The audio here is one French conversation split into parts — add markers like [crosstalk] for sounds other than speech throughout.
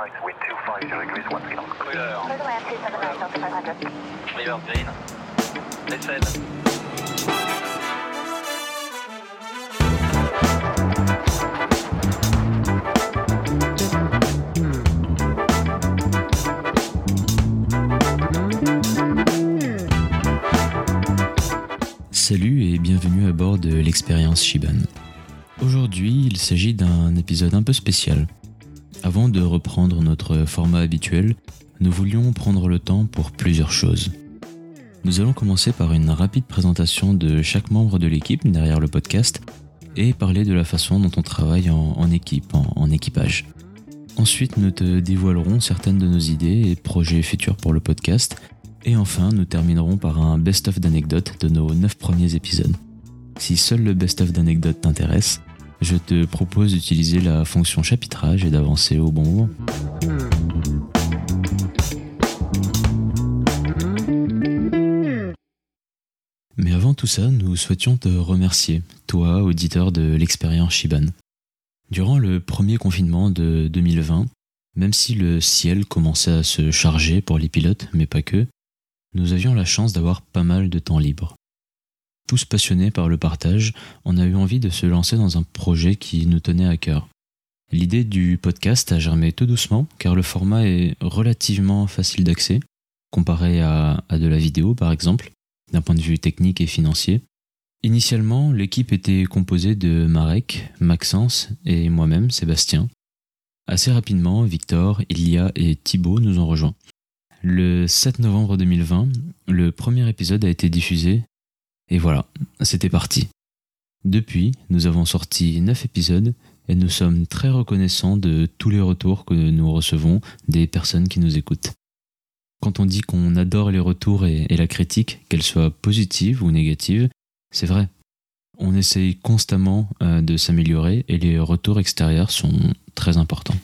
right, wind 250 degrees, one knot. Clear. Clear to land 279 Delta 500. Clear green. Descend. Salut et bienvenue à bord de l'expérience Shiban. Aujourd'hui, il s'agit d'un épisode un peu spécial. Avant de reprendre notre format habituel, nous voulions prendre le temps pour plusieurs choses. Nous allons commencer par une rapide présentation de chaque membre de l'équipe derrière le podcast et parler de la façon dont on travaille en, équipe, en, en équipage. Ensuite, nous te dévoilerons certaines de nos idées et projets futurs pour le podcast. Et enfin, nous terminerons par un best-of d'anecdotes de nos 9 premiers épisodes. Si seul le best-of d'anecdotes t'intéresse, je te propose d'utiliser la fonction chapitrage et d'avancer au bon moment. Mais avant tout ça, nous souhaitions te remercier, toi, auditeur de l'expérience Shiban. Durant le premier confinement de 2020, même si le ciel commençait à se charger pour les pilotes, mais pas que, nous avions la chance d'avoir pas mal de temps libre. Tous passionnés par le partage, on a eu envie de se lancer dans un projet qui nous tenait à cœur. L'idée du podcast a germé tout doucement car le format est relativement facile d'accès, comparé à, de la vidéo par exemple, d'un point de vue technique et financier. Initialement, l'équipe était composée de Marek, Maxence et moi-même, Sébastien. Assez rapidement, Victor, Ilia et Thibaut nous ont rejoints. Le 7 novembre 2020, le premier épisode a été diffusé et voilà, c'était parti. Depuis, nous avons sorti 9 épisodes et nous sommes très reconnaissants de tous les retours que nous recevons des personnes qui nous écoutent. Quand on dit qu'on adore les retours et, la critique, qu'elle soit positive ou négative, c'est vrai. On essaye constamment euh, de s'améliorer et les retours extérieurs sont très importants.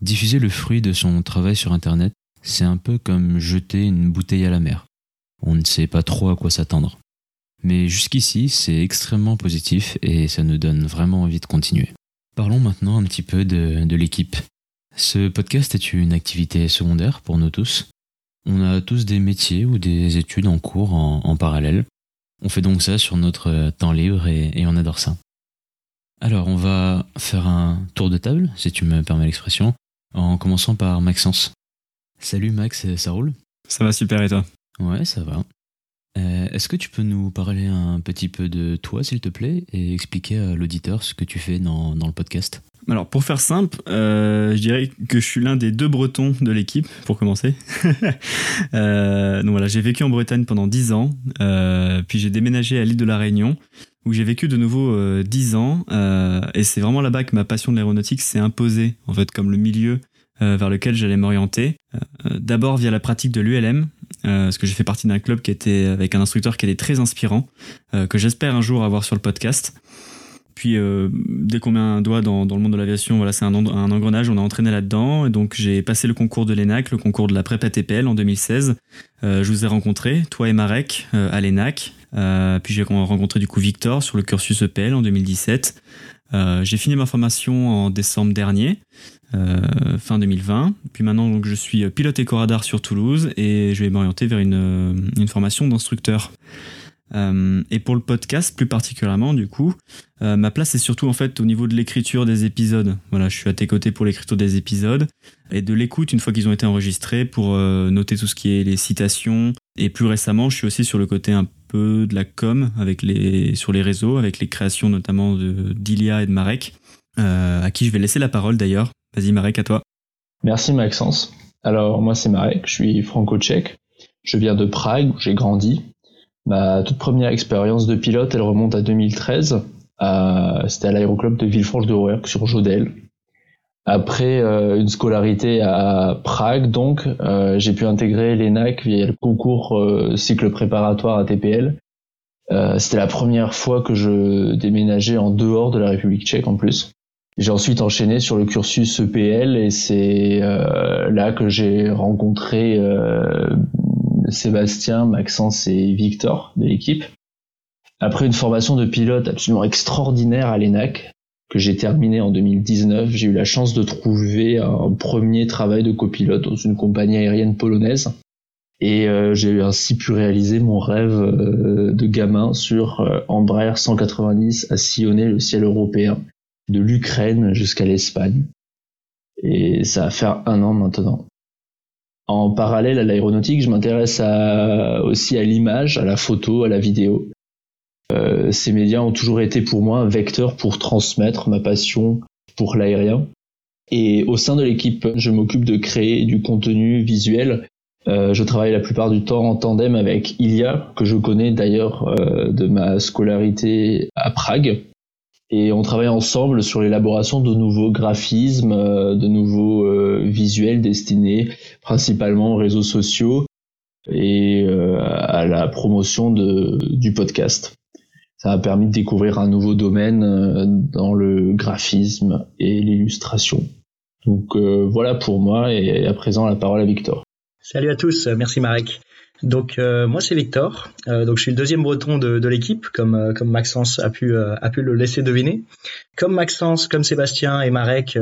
Diffuser le fruit de son travail sur Internet, c'est un peu comme jeter une bouteille à la mer. On ne sait pas trop à quoi s'attendre. Mais jusqu'ici, c'est extrêmement positif et ça nous donne vraiment envie de continuer. Parlons maintenant un petit peu de, de l'équipe. Ce podcast est une activité secondaire pour nous tous. On a tous des métiers ou des études en cours en, en parallèle. On fait donc ça sur notre temps libre et, et on adore ça. Alors, on va faire un tour de table, si tu me permets l'expression, en commençant par Maxence. Salut Max, ça roule? Ça va super et toi? Ouais, ça va. Euh, Est-ce que tu peux nous parler un petit peu de toi, s'il te plaît, et expliquer à l'auditeur ce que tu fais dans, dans le podcast? Alors pour faire simple, euh, je dirais que je suis l'un des deux Bretons de l'équipe, pour commencer. [laughs] euh, donc voilà, j'ai vécu en Bretagne pendant 10 ans, puis j'ai déménagé à l'île de la Réunion, où j'ai vécu de nouveau euh, 10 ans, et c'est vraiment là-bas que ma passion de l'aéronautique s'est imposée, en fait, comme le milieu vers lequel j'allais m'orienter. D'abord via la pratique de l'ULM, euh, parce que j'ai fait partie d'un club qui était avec un instructeur qui était très inspirant, euh, que j'espère un jour avoir sur le podcast. Puis euh, dès qu'on met un doigt dans, dans le monde de l'aviation, voilà, c'est un, un engrenage, on a entraîné là-dedans. Et donc j'ai passé le concours de l'ENAC, le concours de la prépa TPL en 2016. Euh, je vous ai rencontré, toi et Marek, euh, à l'ENAC. Euh, puis j'ai rencontré du coup Victor sur le cursus EPL en 2017. Euh, j'ai fini ma formation en décembre dernier, euh, fin 2020. Puis maintenant, je suis pilote éco-radar sur Toulouse et je vais m'orienter vers une, euh, formation d'instructeur. Et pour le podcast, plus particulièrement, du coup, ma place est surtout en fait au niveau de l'écriture des épisodes. Voilà, je suis à tes côtés pour l'écriture des épisodes et de l'écoute une fois qu'ils ont été enregistrés pour noter tout ce qui est les citations. Et plus récemment, je suis aussi sur le côté un de la com avec les sur les réseaux, avec les créations notamment d'Ilia et de Marek, euh, à qui je vais laisser la parole d'ailleurs. Vas-y Marek, à toi. Merci Maxence. Alors moi c'est Marek, je suis franco-tchèque. Je viens de Prague où j'ai grandi. Ma toute première expérience de pilote, elle remonte à 2013. Euh, C'était à l'aéroclub de Villefranche-de-Rouergue sur Jodel. Après euh, une scolarité à Prague, donc, euh, j'ai pu intégrer l'ENAC via le concours euh, cycle préparatoire à TPL. Euh, C'était la première fois que je déménageais en dehors de la République tchèque en plus. J'ai ensuite enchaîné sur le cursus EPL et c'est euh, là que j'ai rencontré euh, Sébastien, Maxence et Victor de l'équipe. Après une formation de pilote absolument extraordinaire à l'ENAC, que j'ai terminé en 2019, j'ai eu la chance de trouver un premier travail de copilote dans une compagnie aérienne polonaise. Et euh, j'ai ainsi pu réaliser mon rêve euh, de gamin sur euh, Embraer 190 à sillonner le ciel européen, de l'Ukraine jusqu'à l'Espagne. Et ça va faire un an maintenant. En parallèle à l'aéronautique, je m'intéresse aussi à l'image, à la photo, à la vidéo. Euh, ces médias ont toujours été pour moi un vecteur pour transmettre ma passion pour l'aérien. Et au sein de l'équipe, je m'occupe de créer du contenu visuel. Euh, je travaille la plupart du temps en tandem avec Ilia, que je connais d'ailleurs euh, de ma scolarité à Prague. Et on travaille ensemble sur l'élaboration de nouveaux graphismes, de nouveaux visuels destinés principalement aux réseaux sociaux et à la promotion de, du podcast ça a permis de découvrir un nouveau domaine euh, dans le graphisme et l'illustration. Donc euh, voilà pour moi et à présent la parole à Victor. Salut à tous, merci Marek. Donc euh, moi c'est Victor, donc je suis le deuxième breton de, l'équipe, comme comme Maxence a pu a pu le laisser deviner. Comme Maxence, comme Sébastien et Marek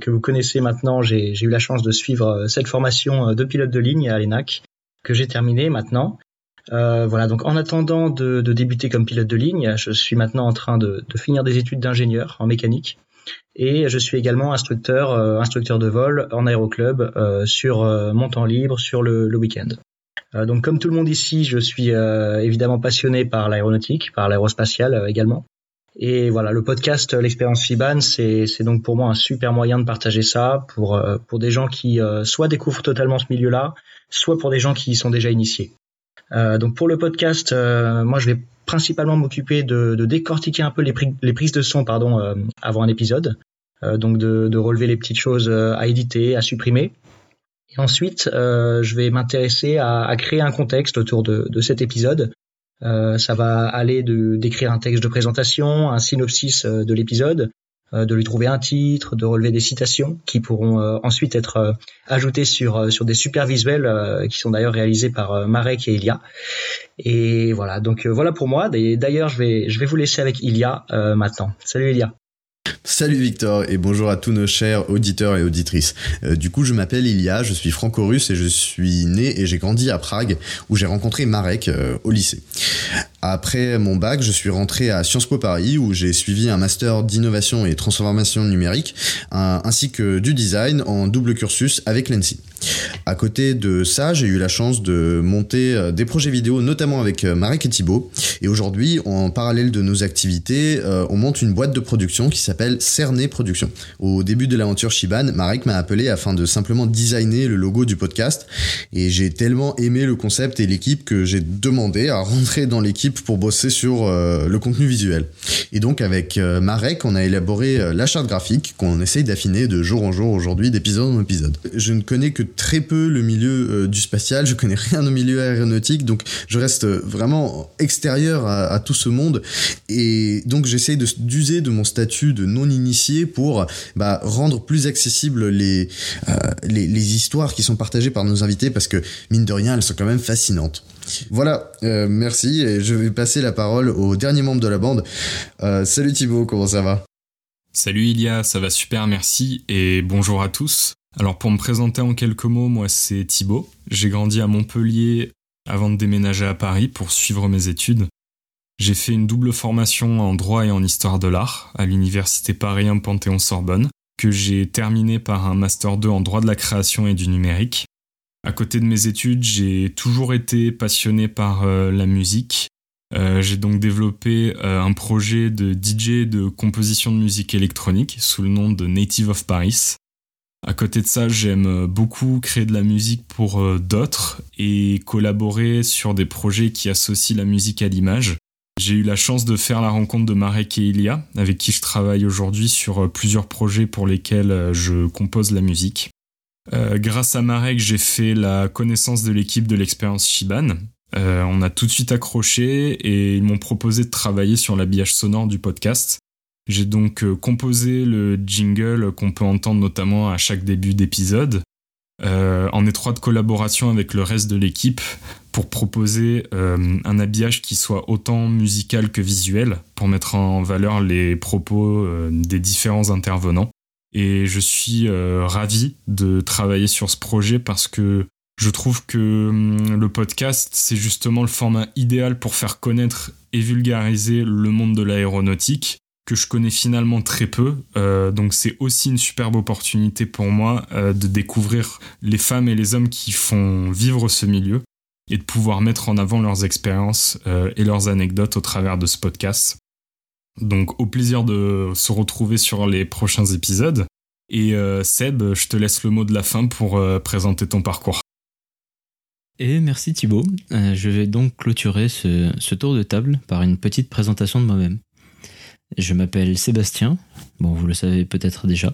que vous connaissez maintenant, j'ai eu la chance de suivre cette formation de pilote de ligne à l'ENAC que j'ai terminée maintenant. Euh, voilà, donc en attendant de, débuter comme pilote de ligne, je suis maintenant en train de, finir des études d'ingénieur en mécanique et je suis également instructeur, euh, instructeur de vol en aéroclub euh, sur mon temps libre, sur le, week-end. donc comme tout le monde ici, je suis évidemment passionné par l'aéronautique, par l'aérospatiale également. Et voilà, le podcast L'expérience FIBAN, c'est donc pour moi un super moyen de partager ça pour, pour des gens qui soit découvrent totalement ce milieu-là, soit pour des gens qui y sont déjà initiés. Euh, donc pour le podcast, euh, moi je vais principalement m'occuper de, décortiquer un peu les, prises de son pardon euh, avant un épisode, donc de, relever les petites choses à éditer, à supprimer. Et ensuite, je vais m'intéresser à, créer un contexte autour de, cet épisode. ça va aller d'écrire un texte de présentation, un synopsis de l'épisode, de lui trouver un titre, de relever des citations qui pourront euh, ensuite être euh, ajoutées sur sur des super visuels qui sont d'ailleurs réalisés par Marek et Ilia. Et voilà, donc voilà pour moi. D'ailleurs, je vais je vais vous laisser avec Ilia maintenant. Salut Ilia. Salut Victor et bonjour à tous nos chers auditeurs et auditrices. Euh, du coup, je m'appelle Ilia, je suis franco-russe et je suis né et j'ai grandi à Prague où j'ai rencontré Marek euh, au lycée. Après mon bac, je suis rentré à Sciences Po Paris où j'ai suivi un master d'innovation et transformation numérique ainsi que du design en double cursus avec l'ENSI. À côté de ça, j'ai eu la chance de monter euh, des projets vidéo, notamment avec euh, Marek et Thibaut. Et aujourd'hui, en parallèle de nos activités, euh, on monte une boîte de production qui s'appelle Cerné Production. Au début de l'aventure Shiban, Marek m'a appelé afin de simplement designer le logo du podcast. Et j'ai tellement aimé le concept et l'équipe que j'ai demandé à rentrer dans l'équipe pour bosser sur le contenu visuel. Et donc avec Marek, on a élaboré la charte graphique qu'on essaye d'affiner de jour en jour aujourd'hui, d'épisode en épisode. Je ne connais que très peu le milieu euh, du spatial, je connais rien au milieu aéronautique, donc je reste vraiment extérieur à, tout ce monde. Et donc j'essaye d'user de, mon statut de non-initié pour bah, rendre plus accessibles les, euh, les, les, histoires qui sont partagées par nos invités, parce que mine de rien, elles sont quand même fascinantes. Voilà, euh, merci, et je vais passer la parole au dernier membre de la bande. salut Thibaut, comment ça va? Salut Ilia, ça va super, merci, et bonjour à tous. Alors pour me présenter en quelques mots, moi c'est Thibaut. J'ai grandi à Montpellier avant de déménager à Paris pour suivre mes études. J'ai fait une double formation en droit et en histoire de l'art à l'université Paris Panthéon-Sorbonne, que j'ai terminé par un master 2 en droit de la création et du numérique. À côté de mes études, j'ai toujours été passionné par euh, la musique. Euh, j'ai donc développé euh, un projet de DJ de composition de musique électronique sous le nom de Native of Paris, à côté de ça, j'aime beaucoup créer de la musique pour d'autres et collaborer sur des projets qui associent la musique à l'image. J'ai eu la chance de faire la rencontre de Marek et Ilia, avec qui je travaille aujourd'hui sur plusieurs projets pour lesquels je compose la musique. Grâce à Marek, j'ai fait la connaissance de l'équipe de l'expérience Shiban. on a tout de suite accroché et ils m'ont proposé de travailler sur l'habillage sonore du podcast. J'ai donc euh, composé le jingle qu'on peut entendre notamment à chaque début d'épisode, euh, en étroite collaboration avec le reste de l'équipe pour proposer euh, un habillage qui soit autant musical que visuel, pour mettre en valeur les propos euh, des différents intervenants. Et je suis euh, ravi de travailler sur ce projet parce que je trouve que hum, le podcast, c'est justement le format idéal pour faire connaître et vulgariser le monde de l'aéronautique que je connais finalement très peu. Euh, donc c'est aussi une superbe opportunité pour moi euh, de découvrir les femmes et les hommes qui font vivre ce milieu et de pouvoir mettre en avant leurs expériences et leurs anecdotes au travers de ce podcast. Donc au plaisir de se retrouver sur les prochains épisodes. Et Seb, je te laisse le mot de la fin pour présenter ton parcours. Et merci Thibaut. je vais donc clôturer ce, ce tour de table par une petite présentation de moi-même. Je m'appelle Sébastien, bon vous le savez peut-être déjà.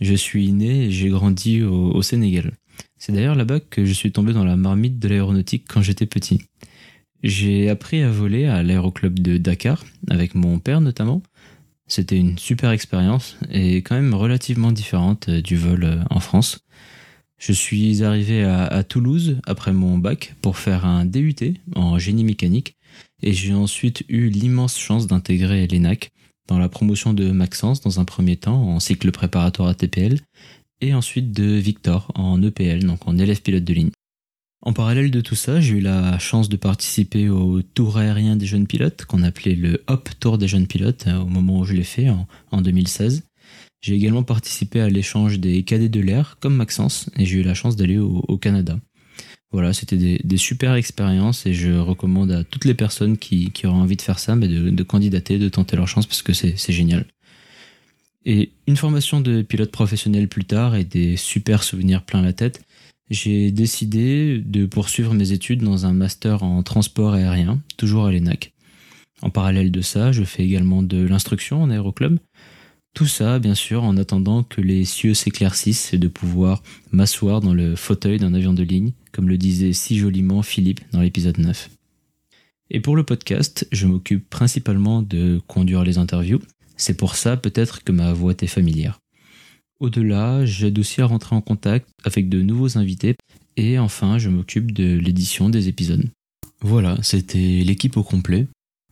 Je suis né et j'ai grandi au, Sénégal. C'est d'ailleurs là-bas que je suis tombé dans la marmite de l'aéronautique quand j'étais petit. J'ai appris à voler à l'aéroclub de Dakar, avec mon père notamment. C'était une super expérience et quand même relativement différente euh, du vol euh, en France. Je suis arrivé à, à Toulouse après mon bac pour faire un DUT en génie mécanique et j'ai ensuite eu l'immense chance d'intégrer l'ENAC dans la promotion de Maxence dans un premier temps en cycle préparatoire à TPL et ensuite de Victor en EPL, donc en élève pilote de ligne. En parallèle de tout ça, j'ai eu la chance de participer au tour aérien des jeunes pilotes, qu'on appelait le Hop Tour des jeunes pilotes, euh, au moment où je l'ai fait, en, 2016. J'ai également participé à l'échange des cadets de l'air, comme Maxence, et j'ai eu la chance d'aller au Canada. Voilà, c'était des, super expériences et je recommande à toutes les personnes qui, qui auraient envie de faire ça, mais de, candidater, de tenter leur chance parce que c'est génial. Et une formation de pilote professionnel plus tard et des super souvenirs plein la tête, j'ai décidé de poursuivre mes études dans un master en transport aérien, toujours à l'ENAC. En parallèle de ça, je fais également de l'instruction en aéroclub. Tout ça, bien sûr, en attendant que les cieux s'éclaircissent et de pouvoir m'asseoir dans le fauteuil d'un avion de ligne comme le disait si joliment Philippe dans l'épisode 9. Et pour le podcast, je m'occupe principalement de conduire les interviews. C'est pour ça peut-être que ma voix est familière. Au-delà, j'aide aussi à rentrer en contact avec de nouveaux invités et enfin, je m'occupe de l'édition des épisodes. Voilà, c'était l'équipe au complet.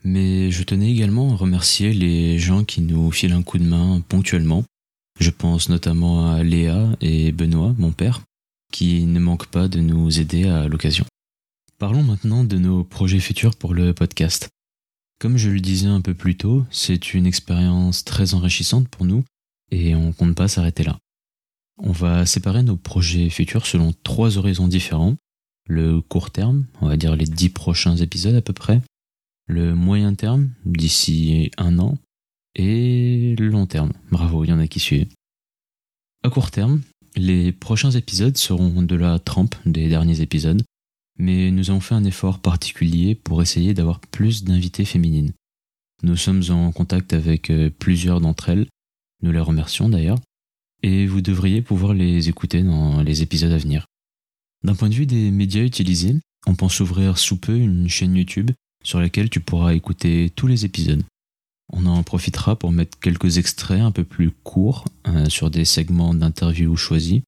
Mais je tenais également à remercier les gens qui nous filent un coup de main ponctuellement. Je pense notamment à Léa et Benoît, mon père, qui ne manque pas de nous aider à l'occasion. Parlons maintenant de nos projets futurs pour le podcast. Comme je le disais un peu plus tôt, c'est une expérience très enrichissante pour nous et on compte pas s'arrêter là. On va séparer nos projets futurs selon trois horizons différents. Le court terme, on va dire les dix prochains épisodes à peu près. Le moyen terme, d'ici un an. Et le long terme. Bravo, il y en a qui suivent. À court terme, les prochains épisodes seront de la trempe des derniers épisodes, mais nous avons fait un effort particulier pour essayer d'avoir plus d'invités féminines. Nous sommes en contact avec euh, plusieurs d'entre elles, nous les remercions d'ailleurs, et vous devriez pouvoir les écouter dans les épisodes à venir. D'un point de vue des médias utilisés, on pense ouvrir sous peu une chaîne YouTube sur laquelle tu pourras écouter tous les épisodes. On en profitera pour mettre quelques extraits un peu plus courts euh, sur des segments d'interviews choisis.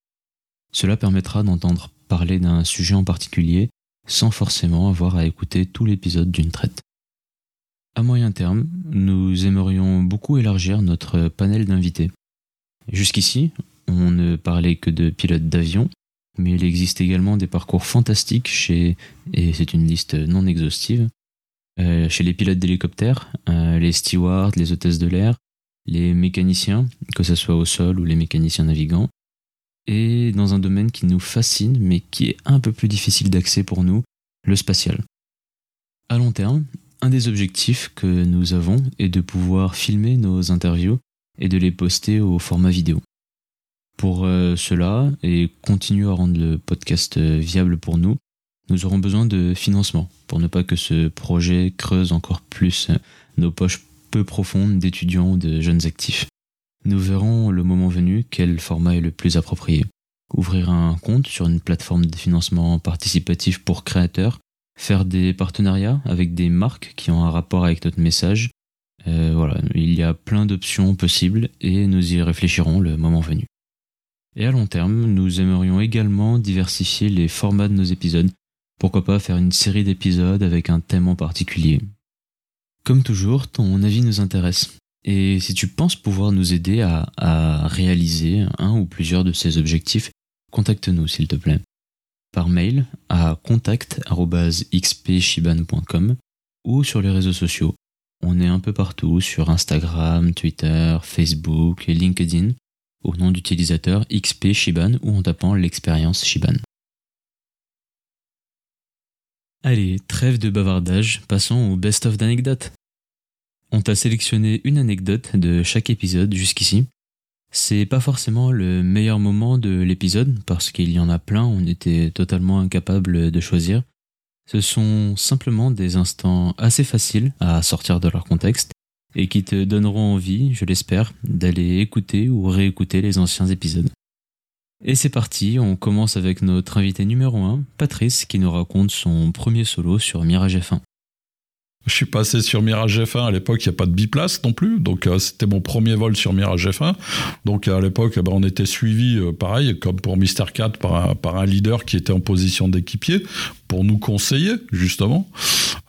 Cela permettra d'entendre parler d'un sujet en particulier sans forcément avoir à écouter tout l'épisode d'une traite. À moyen terme, nous aimerions beaucoup élargir notre panel d'invités. Jusqu'ici, on ne parlait que de pilotes d'avion, mais il existe également des parcours fantastiques chez, et c'est une liste non exhaustive, euh, chez les pilotes d'hélicoptères, euh, les stewards, les hôtesses de l'air, les mécaniciens, que ce soit au sol ou les mécaniciens navigants, et dans un domaine qui nous fascine mais qui est un peu plus difficile d'accès pour nous, le spatial. À long terme, un des objectifs que nous avons est de pouvoir filmer nos interviews et de les poster au format vidéo. Pour euh, cela, et continuer à rendre le podcast viable pour nous, nous aurons besoin de financement pour ne pas que ce projet creuse encore plus nos poches peu profondes d'étudiants ou de jeunes actifs. Nous verrons le moment venu quel format est le plus approprié. Ouvrir un compte sur une plateforme de financement participatif pour créateurs, faire des partenariats avec des marques qui ont un rapport avec notre message. Euh, voilà, il y a plein d'options possibles et nous y réfléchirons le moment venu. Et à long terme, nous aimerions également diversifier les formats de nos épisodes Pourquoi pas faire une série d'épisodes avec un thème en particulier Comme toujours, ton avis nous intéresse. Et si tu penses pouvoir nous aider à, à réaliser un ou plusieurs de ces objectifs, contacte-nous s'il te plaît. Par mail à contact.xpshiban.com ou sur les réseaux sociaux. On est un peu partout sur Instagram, Twitter, Facebook et LinkedIn au nom d'utilisateur XP Shiban ou en tapant l'expérience Shiban. Allez, trêve de bavardage, passons au best-of d'anecdotes. On t'a sélectionné une anecdote de chaque épisode jusqu'ici. C'est pas forcément le meilleur moment de l'épisode parce qu'il y en a plein, on était totalement incapable de choisir. Ce sont simplement des instants assez faciles à sortir de leur contexte et qui te donneront envie, je l'espère, d'aller écouter ou réécouter les anciens épisodes. Et c'est parti, on commence avec notre invité numéro 1, Patrice, qui nous raconte son premier solo sur Mirage F1. Je suis passé sur Mirage F1 à l'époque, il n'y a pas de biplace non plus, donc euh, c'était mon premier vol sur Mirage F1. Donc à l'époque, eh ben, on était suivi, euh, pareil, comme pour Mister 4, par par un leader qui était en position d'équipier pour nous conseiller justement.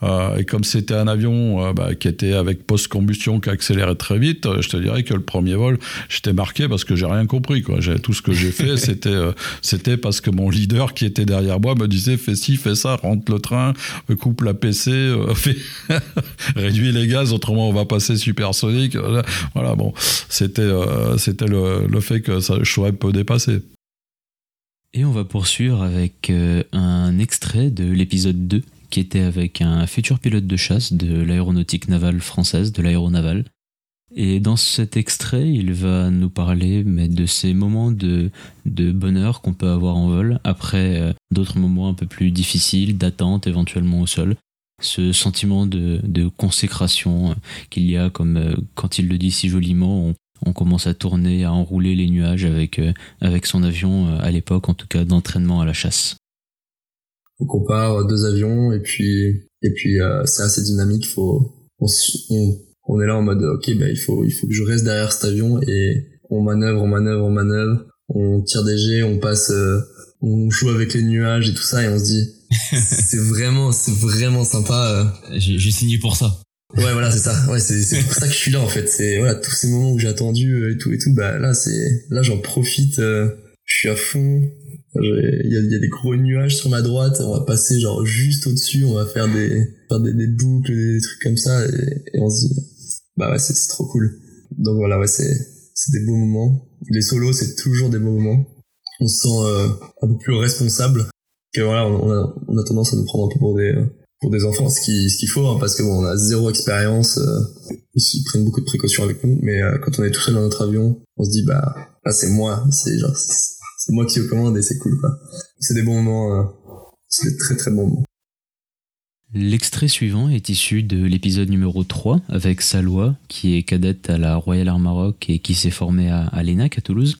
Euh, et comme c'était un avion euh, bah, qui était avec post-combustion qui accélérait très vite, euh, je te dirais que le premier vol, j'étais marqué parce que j'ai rien compris. Quoi. Tout ce que j'ai fait, [laughs] c'était c'était parce que mon leader qui était derrière moi me disait fais ci, fais ça, rentre le train, coupe la PC, [laughs] fait [laughs] réduis les gaz, autrement on va passer supersonique. Voilà, bon, c'était c'était le, le fait que ça, je serais peu dépassé. Et on va poursuivre avec euh, un extrait de l'épisode 2 qui était avec un futur pilote de chasse de l'aéronautique navale française, de l'aéronaval. Et dans cet extrait, il va nous parler de ces moments de, bonheur qu'on peut avoir en vol, après euh, d'autres moments un peu plus difficiles, d'attente éventuellement au sol. Ce sentiment de, consécration euh, qu'il y a, comme quand il le dit si joliment, on commence à tourner, à enrouler les nuages avec, euh, avec son avion euh, à l'époque, en tout cas d'entraînement à la chasse. On compare deux avions et puis et puis euh, c'est assez dynamique. Faut on, on, on est là en mode ok bah il faut il faut que je reste derrière cet avion et on manœuvre, on manœuvre, on manœuvre, on tire des jets, on passe, euh, on joue avec les nuages et tout ça et on se dit [laughs] c'est vraiment c'est vraiment sympa. euh. J'ai signé pour ça. Ouais, voilà, c'est ça. Ouais, c'est pour ça que je suis là en fait. C'est voilà tous ces moments où j'ai attendu euh, et tout et tout. Bah là, c'est là j'en profite. euh, je suis à fond. Il y a, y a des gros nuages sur ma droite. On va passer genre juste au-dessus. On va faire des faire des, des boucles, des trucs comme ça et, et on se dit bah ouais, c'est c'est trop cool. Donc voilà, ouais, c'est c'est des beaux moments. Les solos, c'est toujours des beaux moments. On se sent euh, un peu plus responsable. Que voilà, on a, on a tendance à nous prendre un peu pour des euh, pour des enfants, ce qui ce qu'il faut, hein, parce que bon, on a zéro expérience. euh, ils, prennent beaucoup de précautions avec nous, mais euh, quand on est tout seul dans notre avion, on se dit bah là c'est moi, c'est genre c'est moi qui au commande et c'est cool quoi. C'est des bons moments, euh, c'est des très très bons moments. L'extrait suivant est issu de l'épisode numéro 3 avec Salwa, qui est cadette à la Royal Air Maroc et qui s'est formée à, à l'ENAC à Toulouse.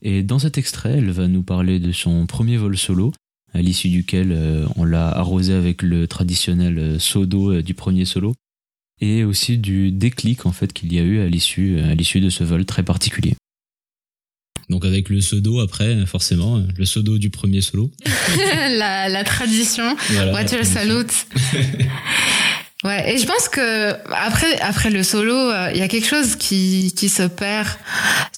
Et dans cet extrait, elle va nous parler de son premier vol solo, à l'issue duquel euh, on l'a arrosé avec le traditionnel euh, seau d'eau euh, du premier solo, et aussi du déclic en fait qu'il y a eu à l'issue à l'issue de ce vol très particulier. Donc avec le pseudo après, forcément, le pseudo du premier solo. [laughs] la, la tradition. Voilà, la tradition. [laughs] Ouais, et je pense que après après le solo, euh, il y a quelque chose qui qui se perd.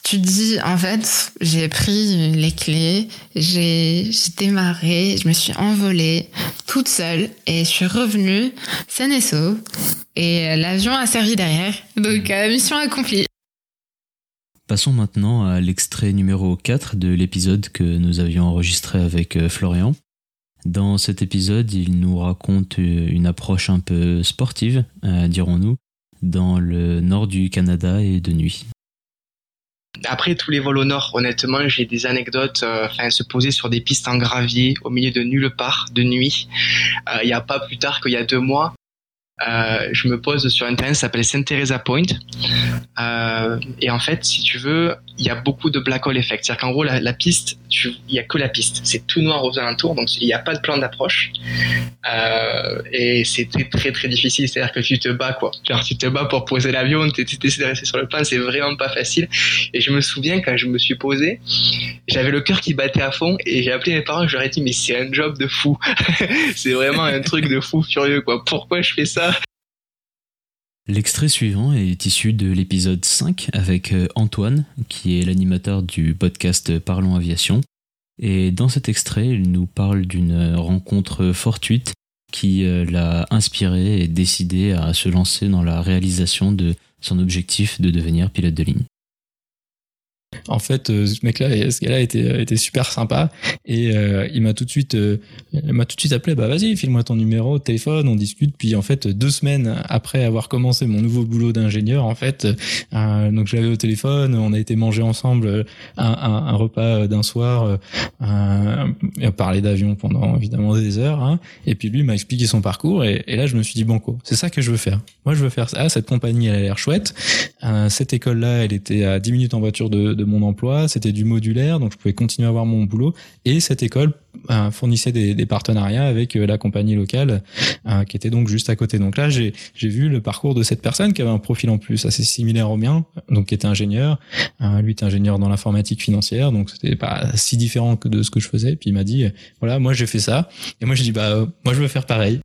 Tu te dis en fait, j'ai pris les clés, j'ai j'ai démarré, je me suis envolée toute seule et je suis revenue saine et et euh, l'avion a servi derrière. Donc euh, mission accomplie. Passons maintenant à l'extrait numéro 4 de l'épisode que nous avions enregistré avec euh, Florian. Dans cet épisode, il nous raconte euh, une approche un peu sportive, euh, dirons-nous, dans le nord du Canada et de nuit. Après tous les vols au nord, honnêtement, j'ai des anecdotes. euh, Enfin, se poser sur des pistes en gravier au milieu de nulle part de nuit. Il y a pas plus tard qu'il y a deux mois, je me pose sur un terrain qui s'appelle Saint Teresa Point. Et en fait, si tu veux, il y a beaucoup de black hole effect. C'est-à-dire qu'en gros, la, piste, il y a que la piste. C'est tout noir aux alentours, donc il n'y a pas de plan d'approche. Euh, et c'est très, très, difficile. C'est-à-dire que tu te bats, quoi. Genre, tu te bats pour poser l'avion, tu essaies de rester sur le plan, c'est vraiment pas facile. Et je me souviens, quand je me suis posé, j'avais le cœur qui battait à fond, et j'ai appelé mes parents, je leur ai dit, mais c'est un job de fou. [laughs] c'est vraiment un truc de fou furieux, quoi. Pourquoi je fais ça? L'extrait suivant est issu de l'épisode 5 avec euh, Antoine, qui est l'animateur du podcast Parlons Aviation. Et dans cet extrait, il nous parle d'une rencontre fortuite qui euh, l'a inspiré et décidé à se lancer dans la réalisation de son objectif de devenir pilote de ligne. En fait, euh, ce mec-là, ce gars-là était, était super sympa et euh, il m'a tout de suite, euh, m'a tout de suite appelé. Bah vas-y, file-moi ton numéro téléphone, on discute. Puis en fait, deux semaines après avoir commencé mon nouveau boulot d'ingénieur, en fait, euh, donc je au téléphone, on a été manger ensemble euh, un, un, un repas d'un soir, euh, euh, et on parlait d'avion pendant évidemment des heures. Hein, et puis lui m'a expliqué son parcours et, là je me suis dit banco, c'est ça que je veux faire. Moi je veux faire ça. Cette compagnie elle a l'air chouette. Euh, cette école-là, elle était à 10 minutes en voiture de, de mon emploi. C'était du modulaire, donc je pouvais continuer à avoir mon boulot. Et cette école euh, fournissait des, des partenariats avec euh, la compagnie locale euh, qui était donc juste à côté. Donc là, j'ai vu le parcours de cette personne qui avait un profil en plus assez similaire au mien, donc qui était ingénieur. Lui était ingénieur dans l'informatique financière, donc c'était pas si différent que de ce que je faisais. Puis il m'a dit, voilà, moi j'ai fait ça. Et moi j'ai dit, bah moi je veux faire pareil.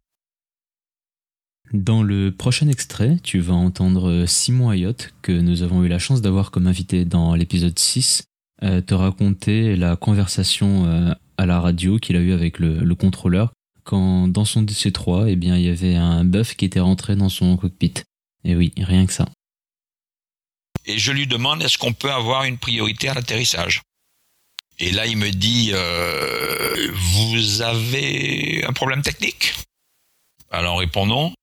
Dans le prochain extrait, tu vas entendre Simon Ayotte, que nous avons eu la chance d'avoir comme invité dans l'épisode 6, euh, te raconter la conversation euh, à la radio qu'il a eue avec le, le contrôleur quand dans son DC3, eh bien, il y avait un bœuf qui était rentré dans son cockpit. Et oui, rien que ça. et je lui demande est-ce qu'on peut avoir une priorité à l'atterrissage? Et là, il me dit euh, vous avez un problème technique? Alors on répond non.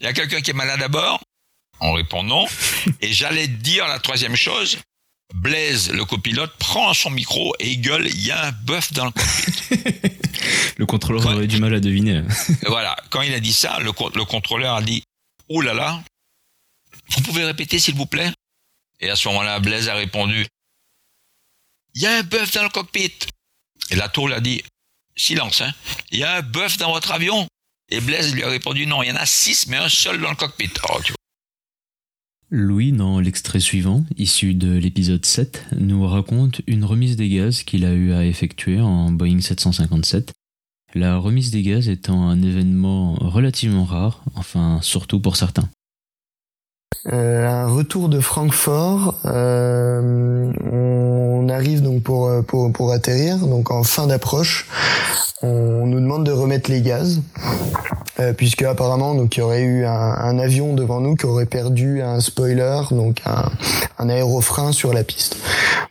Il y a quelqu'un qui est malade à bord On répond non. [laughs] Et j'allais dire la troisième chose. Blaise, le copilote, prend son micro et il gueule il y a un bœuf dans le cockpit. [laughs] Le contrôleur aurait du mal à deviner. Voilà, quand il a dit ça, le, co- le contrôleur a dit Oh là là, vous pouvez répéter s'il vous plaît? Et à ce moment-là, Blaise a répondu Il y a un bœuf dans le cockpit. Et la tour a dit Silence, hein, il y a un bœuf dans votre avion Et Blaise lui a répondu Non, il y en a six, mais un seul dans le cockpit. Oh, tu vois. Louis, dans l'extrait suivant, issu de l'épisode 7, nous raconte une remise des gaz qu'il a eu à effectuer en Boeing 757. La remise des gaz étant un événement relativement rare, enfin surtout pour certains. Euh, un retour de Francfort. euh, on arrive donc pour, pour pour atterrir, donc en fin d'approche. On nous demande de remettre les gaz, euh, puisque apparemment donc il y aurait eu un, un avion devant nous qui aurait perdu un spoiler, donc un, un aérofrein sur la piste.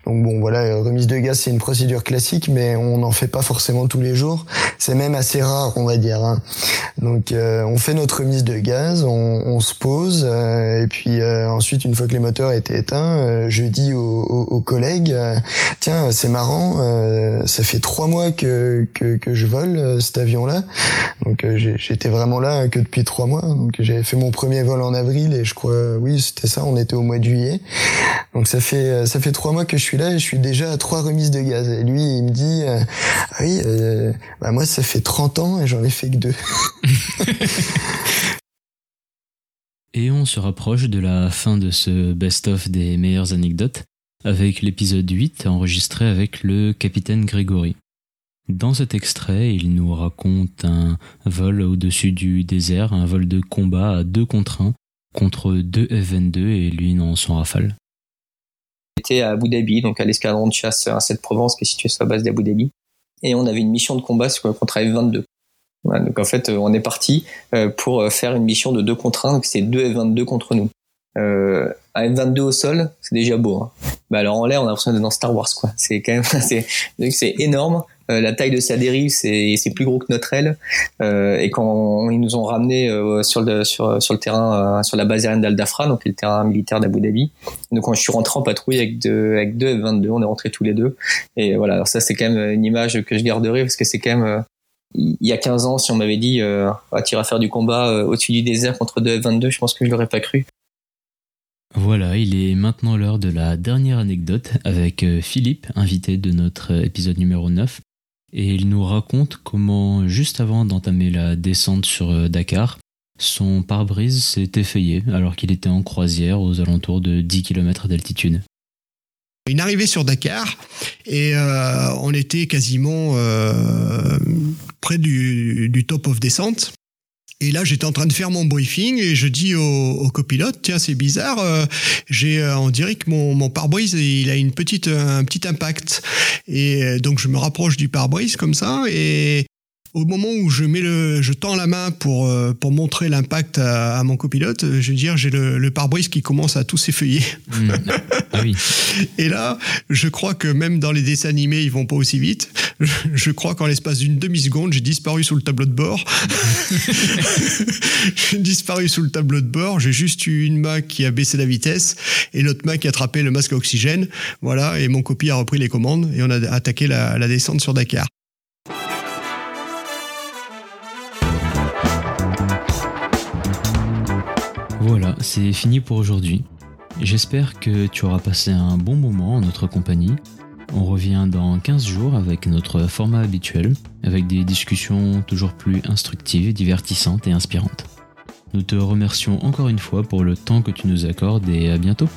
Donc bon voilà, euh, remise de gaz c'est une procédure classique, mais on n'en fait pas forcément tous les jours. C'est même assez rare, on va dire. hein. Donc euh, on fait notre remise de gaz, on, on se pose, euh, et puis euh, ensuite une fois que les moteurs étaient éteints, euh, je dis aux, aux- aux collègues, tiens c'est marrant, ça fait trois mois que, que, que je vole euh, cet avion-là. Donc euh, j'étais vraiment là que depuis trois mois. Donc j'avais fait mon premier vol en avril et je crois, oui c'était ça, on était au mois de juillet. Donc ça fait euh, ça fait trois mois que je suis là et je suis déjà à trois remises de gaz. Et lui il me dit, ah oui, euh, bah moi ça fait 30 ans et j'en ai fait que deux. [laughs] Et on se rapproche de la fin de ce best-of des meilleures anecdotes avec l'épisode 8 enregistré avec le capitaine Grégory. Dans cet extrait, il nous raconte un vol au-dessus du désert, un vol de combat à deux contre un contre deux F-22 et lui dans son rafale. était à Abu Dhabi, donc à l'escadron de chasse 1-7 Provence qui est situé sur la base d'Abu Dhabi. Et on avait une mission de combat contre F-22. Voilà, donc en fait, euh, on est parti euh, pour euh, faire une mission de 2 contre 1, donc c'est 2 F-22 contre nous. Euh, un F-22 au sol, c'est déjà beau. Hein. Bah alors en l'air, on a l'impression d'être dans Star Wars, quoi. C'est quand même, [laughs] c'est énorme. Euh, la taille de sa dérive, c'est, plus gros que notre aile. Euh, et quand ils nous ont ramené euh, sur le sur le terrain, euh, sur la base aérienne d'Al Dafra, donc le terrain militaire d'Abu Dhabi. Donc quand je suis rentré en patrouille avec deux avec deux F22, on est rentrés tous les deux. Et voilà, alors ça c'est quand même une image que je garderai parce que c'est quand même euh, il y a 15 ans, si on m'avait dit euh, ah, tu iras faire du combat au-dessus du désert contre deux F22, je pense que je l'aurais pas cru. Voilà, il est maintenant l'heure de la dernière anecdote avec Philippe, invité de notre épisode numéro 9. Et il nous raconte comment, juste avant d'entamer la descente sur euh, Dakar, son pare-brise s'est effeuillé alors qu'il était en croisière aux alentours de 10 km d'altitude. Une arrivée sur Dakar et euh, on était quasiment euh, près du, du top of descente. Et là, j'étais en train de faire mon briefing et je dis au, au copilote, tiens, c'est bizarre, euh, j'ai, euh, on dirait que mon, mon pare-brise, il a une petite, un petit impact. Et euh, donc, je me rapproche du pare-brise comme ça et au moment où je mets le, je tends la main pour euh, pour montrer l'impact à, à mon copilote, je veux dire, j'ai le, le pare-brise qui commence à tout s'effeuiller. Hmm. [laughs] Ah oui. Et là, je crois que même dans les dessins animés, ils vont pas aussi vite. Je, crois qu'en l'espace d'une demi-seconde, j'ai disparu sous le tableau de bord. [laughs] j'ai disparu sous le tableau de bord. J'ai juste eu une main qui a baissé la vitesse et l'autre main qui a attrapé le masque à oxygène. Voilà. Et mon copie a repris les commandes et on a attaqué la, la descente sur Dakar. Voilà, c'est fini pour aujourd'hui. J'espère que tu auras passé un bon moment en notre compagnie. On revient dans 15 jours avec notre format habituel, avec des discussions toujours plus instructives, divertissantes et inspirantes. Nous te remercions encore une fois pour le temps que tu nous accordes et à bientôt.